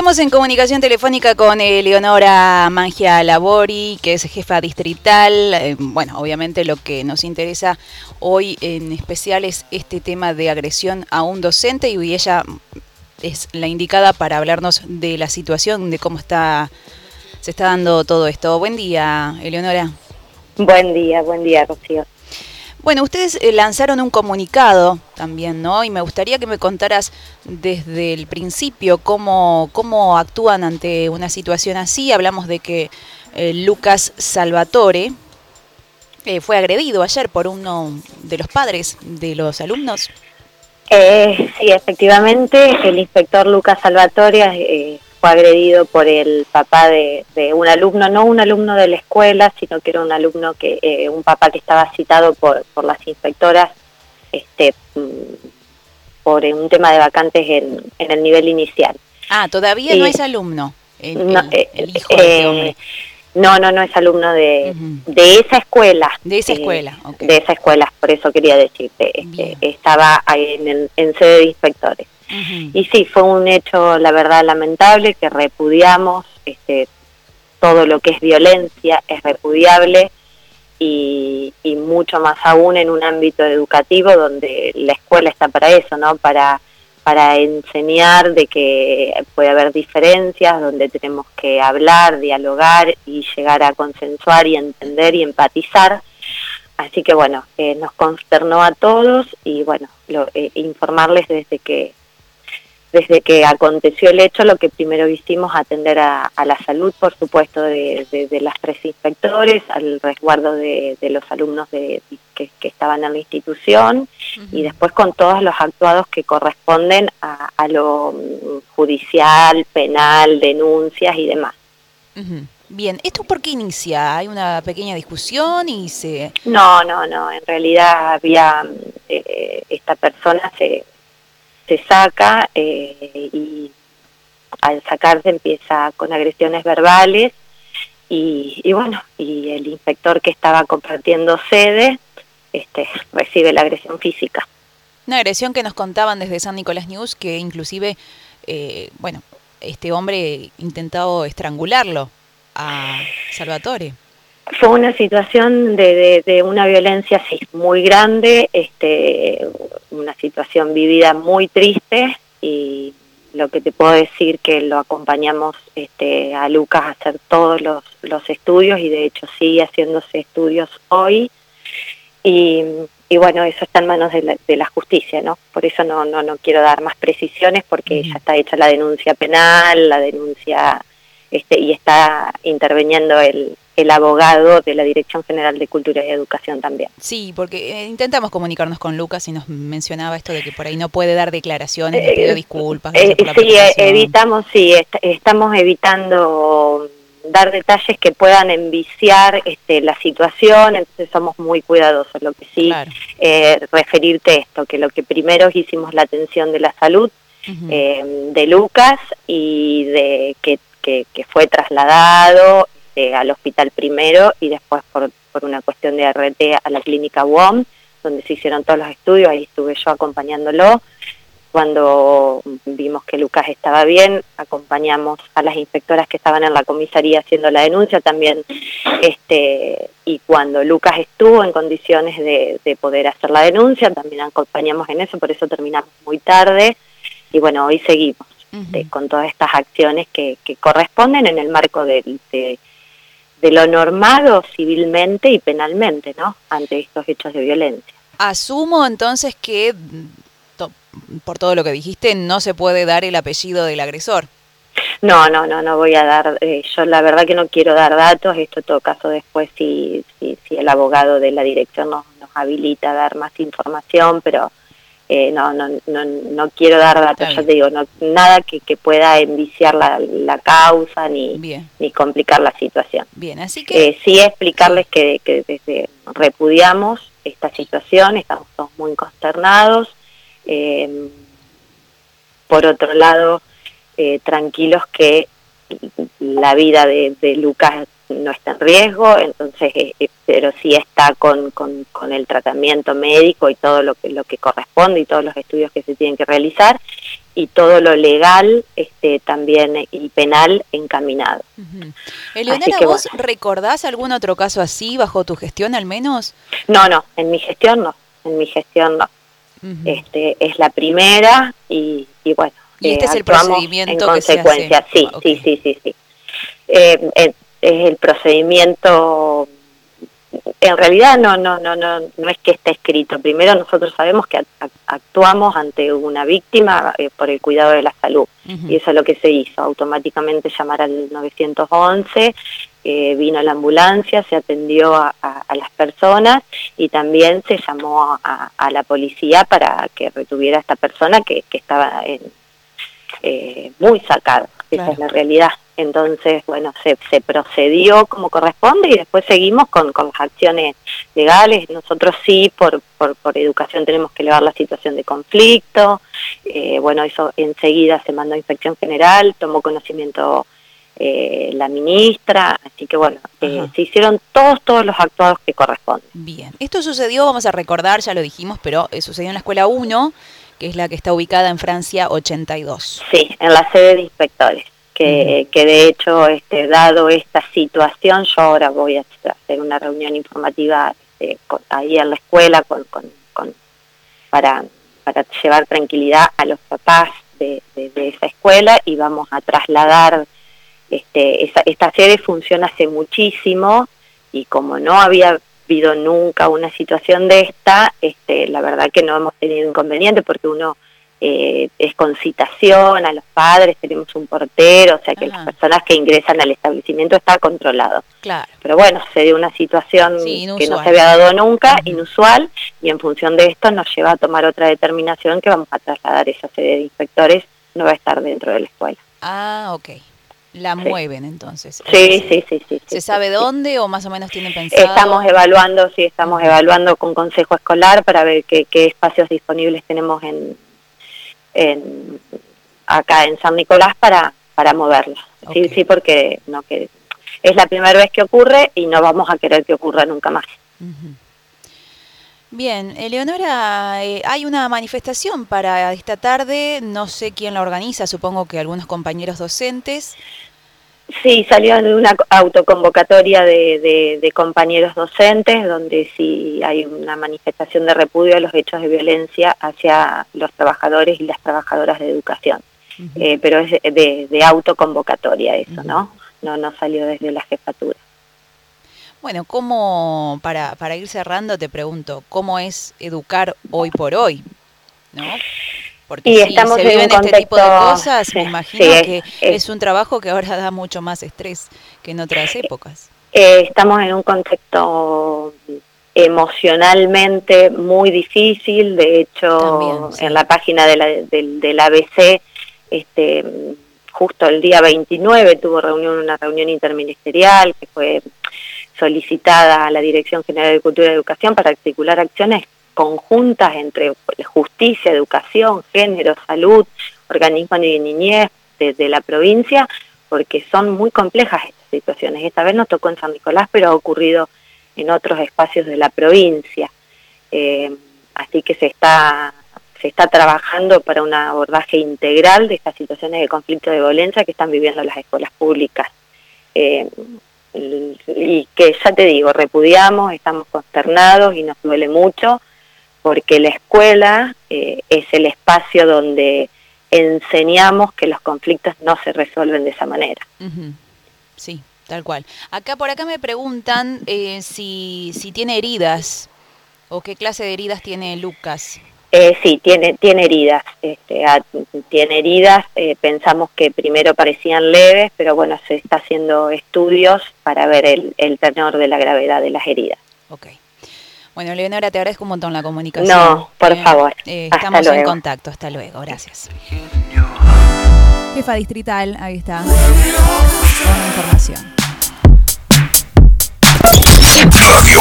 Estamos en comunicación telefónica con Eleonora Mangia Labori, que es jefa distrital. Eh, bueno, obviamente lo que nos interesa hoy en especial es este tema de agresión a un docente y ella es la indicada para hablarnos de la situación, de cómo está se está dando todo esto. Buen día, Eleonora. Buen día, buen día, Rocío. Bueno, ustedes eh, lanzaron un comunicado también, ¿no? Y me gustaría que me contaras desde el principio cómo, cómo actúan ante una situación así. Hablamos de que eh, Lucas Salvatore eh, fue agredido ayer por uno de los padres de los alumnos. sí, efectivamente, el inspector Lucas Salvatore fue agredido por el papá de, un alumno, no un alumno de la escuela, sino que era un alumno que, eh, un papá que estaba citado por, por las inspectoras este, mm, por un tema de vacantes en, en el nivel inicial. Ah, todavía no es alumno. no, eh, hijo de hombre. No, no, no es alumno de, de esa escuela. De esa escuela, De esa escuela, por eso quería decirte. Este, estaba ahí en, en sede de inspectores. Y sí, fue un hecho, la verdad, lamentable que repudiamos, este, todo lo que es violencia es repudiable y, mucho más aún en un ámbito educativo donde la escuela está para eso, ¿no? Para, para enseñar de que puede haber diferencias, donde tenemos que hablar, dialogar y llegar a consensuar y entender y empatizar. Así que bueno, eh, nos consternó a todos y bueno, lo, eh, informarles desde que desde que aconteció el hecho, lo que primero hicimos atender a, la salud, por supuesto, de, las tres inspectores, al resguardo de, los alumnos de, que, estaban en la institución y después con todos los actuados que corresponden a, lo judicial, penal, denuncias y demás. Bien, ¿esto por qué inicia? ¿Hay una pequeña discusión y se...? No, no, no, en realidad había, eh, esta persona se se saca eh, y al sacarse empieza con agresiones verbales y, bueno, y el inspector que estaba compartiendo sede este, recibe la agresión física. Una agresión que nos contaban desde San Nicolás News que inclusive, eh, bueno, este hombre intentado estrangularlo a Salvatore fue una situación de, de, una violencia sí, muy grande, este, una situación vivida muy triste y lo que te puedo decir que lo acompañamos este, a Lucas a hacer todos los, los estudios y de hecho sigue haciéndose estudios hoy y, y bueno, eso está en manos de la, de la, justicia, ¿no? Por eso no, no, no quiero dar más precisiones porque ya está hecha la denuncia penal, la denuncia este, y está interviniendo el, el abogado de la Dirección General de Cultura y Educación también. Sí, porque eh, intentamos comunicarnos con Lucas y nos mencionaba esto de que por ahí no puede dar declaraciones, le pido eh, disculpas. Eh, sí, evitamos, sí, estamos evitando dar detalles que puedan enviciar este, la situación, entonces somos muy cuidadosos. Lo que sí, referirte esto, que lo que primero hicimos la atención de la salud de Lucas y de que, que, que fue trasladado este, al hospital primero y después por, por una cuestión de RT a la clínica WOM, donde se hicieron todos los estudios, ahí estuve yo acompañándolo. Cuando vimos que Lucas estaba bien, acompañamos a las inspectoras que estaban en la comisaría haciendo la denuncia también. Este, y cuando Lucas estuvo en condiciones de, de poder hacer la denuncia, también acompañamos en eso, por eso terminamos muy tarde. Y bueno, hoy seguimos con todas estas acciones que, que corresponden en el marco de, de de lo normado civilmente y penalmente, ¿no? Ante estos hechos de violencia. Asumo entonces que, por todo lo que dijiste, no se puede dar el apellido del agresor. No, no, no, no voy a dar, eh, yo la verdad que no quiero dar datos, esto todo caso después si, si, si el abogado de la dirección nos, nos habilita a dar más información, pero eh, no, no, no, no quiero dar datos, ya te digo, no, nada que, que pueda enviciar la, la causa ni, ni complicar la situación. Bien, así que... Eh, sí explicarles que, que desde repudiamos esta situación, estamos todos muy consternados. Eh, por otro lado, eh, tranquilos que la vida de, de Lucas no está en riesgo, entonces pero sí está con, con, con, el tratamiento médico y todo lo que, lo que corresponde y todos los estudios que se tienen que realizar y todo lo legal este, también y penal encaminado. Uh ¿vos recordás algún otro caso así bajo tu gestión al menos? No, no, en mi gestión no, en mi gestión no. este, es la primera y, y bueno, ¿Y este es el procedimiento en consecuencia, sí, sí, sí, sí, sí. Eh, es el procedimiento en realidad no, no, no, no, no es que esté escrito. Primero nosotros sabemos que actuamos ante una víctima eh, por el cuidado de la salud y eso es lo que se hizo. Automáticamente llamar al 911, eh, vino la ambulancia, se atendió a, las personas y también se llamó a, la policía para que retuviera a esta persona que, que estaba en, eh, muy sacada. Esa es la realidad. Entonces, bueno, se, se procedió como corresponde y después seguimos con, con las acciones legales. Nosotros sí, por, por, por educación, tenemos que elevar la situación de conflicto. Eh, bueno, eso enseguida se mandó a inspección general, tomó conocimiento eh, la ministra, así que bueno, eh, se hicieron todos, todos los actuados que corresponden. Bien, esto sucedió, vamos a recordar, ya lo dijimos, pero sucedió en la escuela 1, que es la que está ubicada en Francia 82. Sí, en la sede de inspectores que, de hecho, este, dado esta situación, yo ahora voy a hacer una reunión informativa este, ahí en la escuela con, para, para llevar tranquilidad a los papás de, esa escuela y vamos a trasladar, este, esa, esta sede funciona hace muchísimo y como no había habido nunca una situación de esta, este, la verdad que no hemos tenido inconveniente porque uno eh, es con citación a los padres, tenemos un portero, o sea que las personas que ingresan al establecimiento está controlado. Claro. Pero bueno, se dio una situación que no se había dado nunca, inusual, y en función de esto nos lleva a tomar otra determinación que vamos a trasladar esa sede de inspectores, no va a estar dentro de la escuela. Ah, ok. La mueven entonces. Sí, sí, sí, sí. ¿Se sabe dónde o más o menos tienen pensado? Estamos evaluando, sí, estamos evaluando con consejo escolar para ver qué, qué espacios disponibles tenemos en, en, acá en San Nicolás para, para moverla. Sí, sí, porque no que es la primera vez que ocurre y no vamos a querer que ocurra nunca más. Bien, Eleonora, eh, hay una manifestación para esta tarde, no sé quién la organiza, supongo que algunos compañeros docentes. Sí, salió en una autoconvocatoria de, de, compañeros docentes, donde sí hay una manifestación de repudio a los hechos de violencia hacia los trabajadores y las trabajadoras de educación. Eh, pero es de, de autoconvocatoria eso, ¿no? ¿no? No salió desde la jefatura. Bueno, ¿cómo, para, para ir cerrando, te pregunto, ¿cómo es educar hoy por hoy? ¿No? Porque y estamos se viven este tipo de cosas, me imagino que es, un trabajo que ahora da mucho más estrés que en otras épocas. Eh, estamos en un contexto emocionalmente muy difícil, de hecho en la página de la, del, del ABC, este, justo el día 29 tuvo reunión una reunión interministerial que fue solicitada a la Dirección General de Cultura y Educación para articular acciones conjuntas entre justicia, educación, género, salud, organismos de niñez de, la provincia, porque son muy complejas estas situaciones. Esta vez nos tocó en San Nicolás, pero ha ocurrido en otros espacios de la provincia. Eh, así que se está, se está trabajando para un abordaje integral de estas situaciones de conflicto de violencia que están viviendo las escuelas públicas. Eh, y que ya te digo, repudiamos, estamos consternados y nos duele mucho porque la escuela eh, es el espacio donde enseñamos que los conflictos no se resuelven de esa manera. Sí, tal cual. Acá por acá me preguntan eh, si, si tiene heridas o qué clase de heridas tiene Lucas. Eh, sí, tiene, tiene heridas. Este, ah, tiene heridas. Eh, pensamos que primero parecían leves, pero bueno, se está haciendo estudios para ver el, el tenor de la gravedad de las heridas. Ok. Bueno, Leonora, te agradezco un montón la comunicación. No, por eh, favor. Eh, estamos en contacto. Hasta luego. Gracias. Jefa distrital, ahí está. Con la información. Radio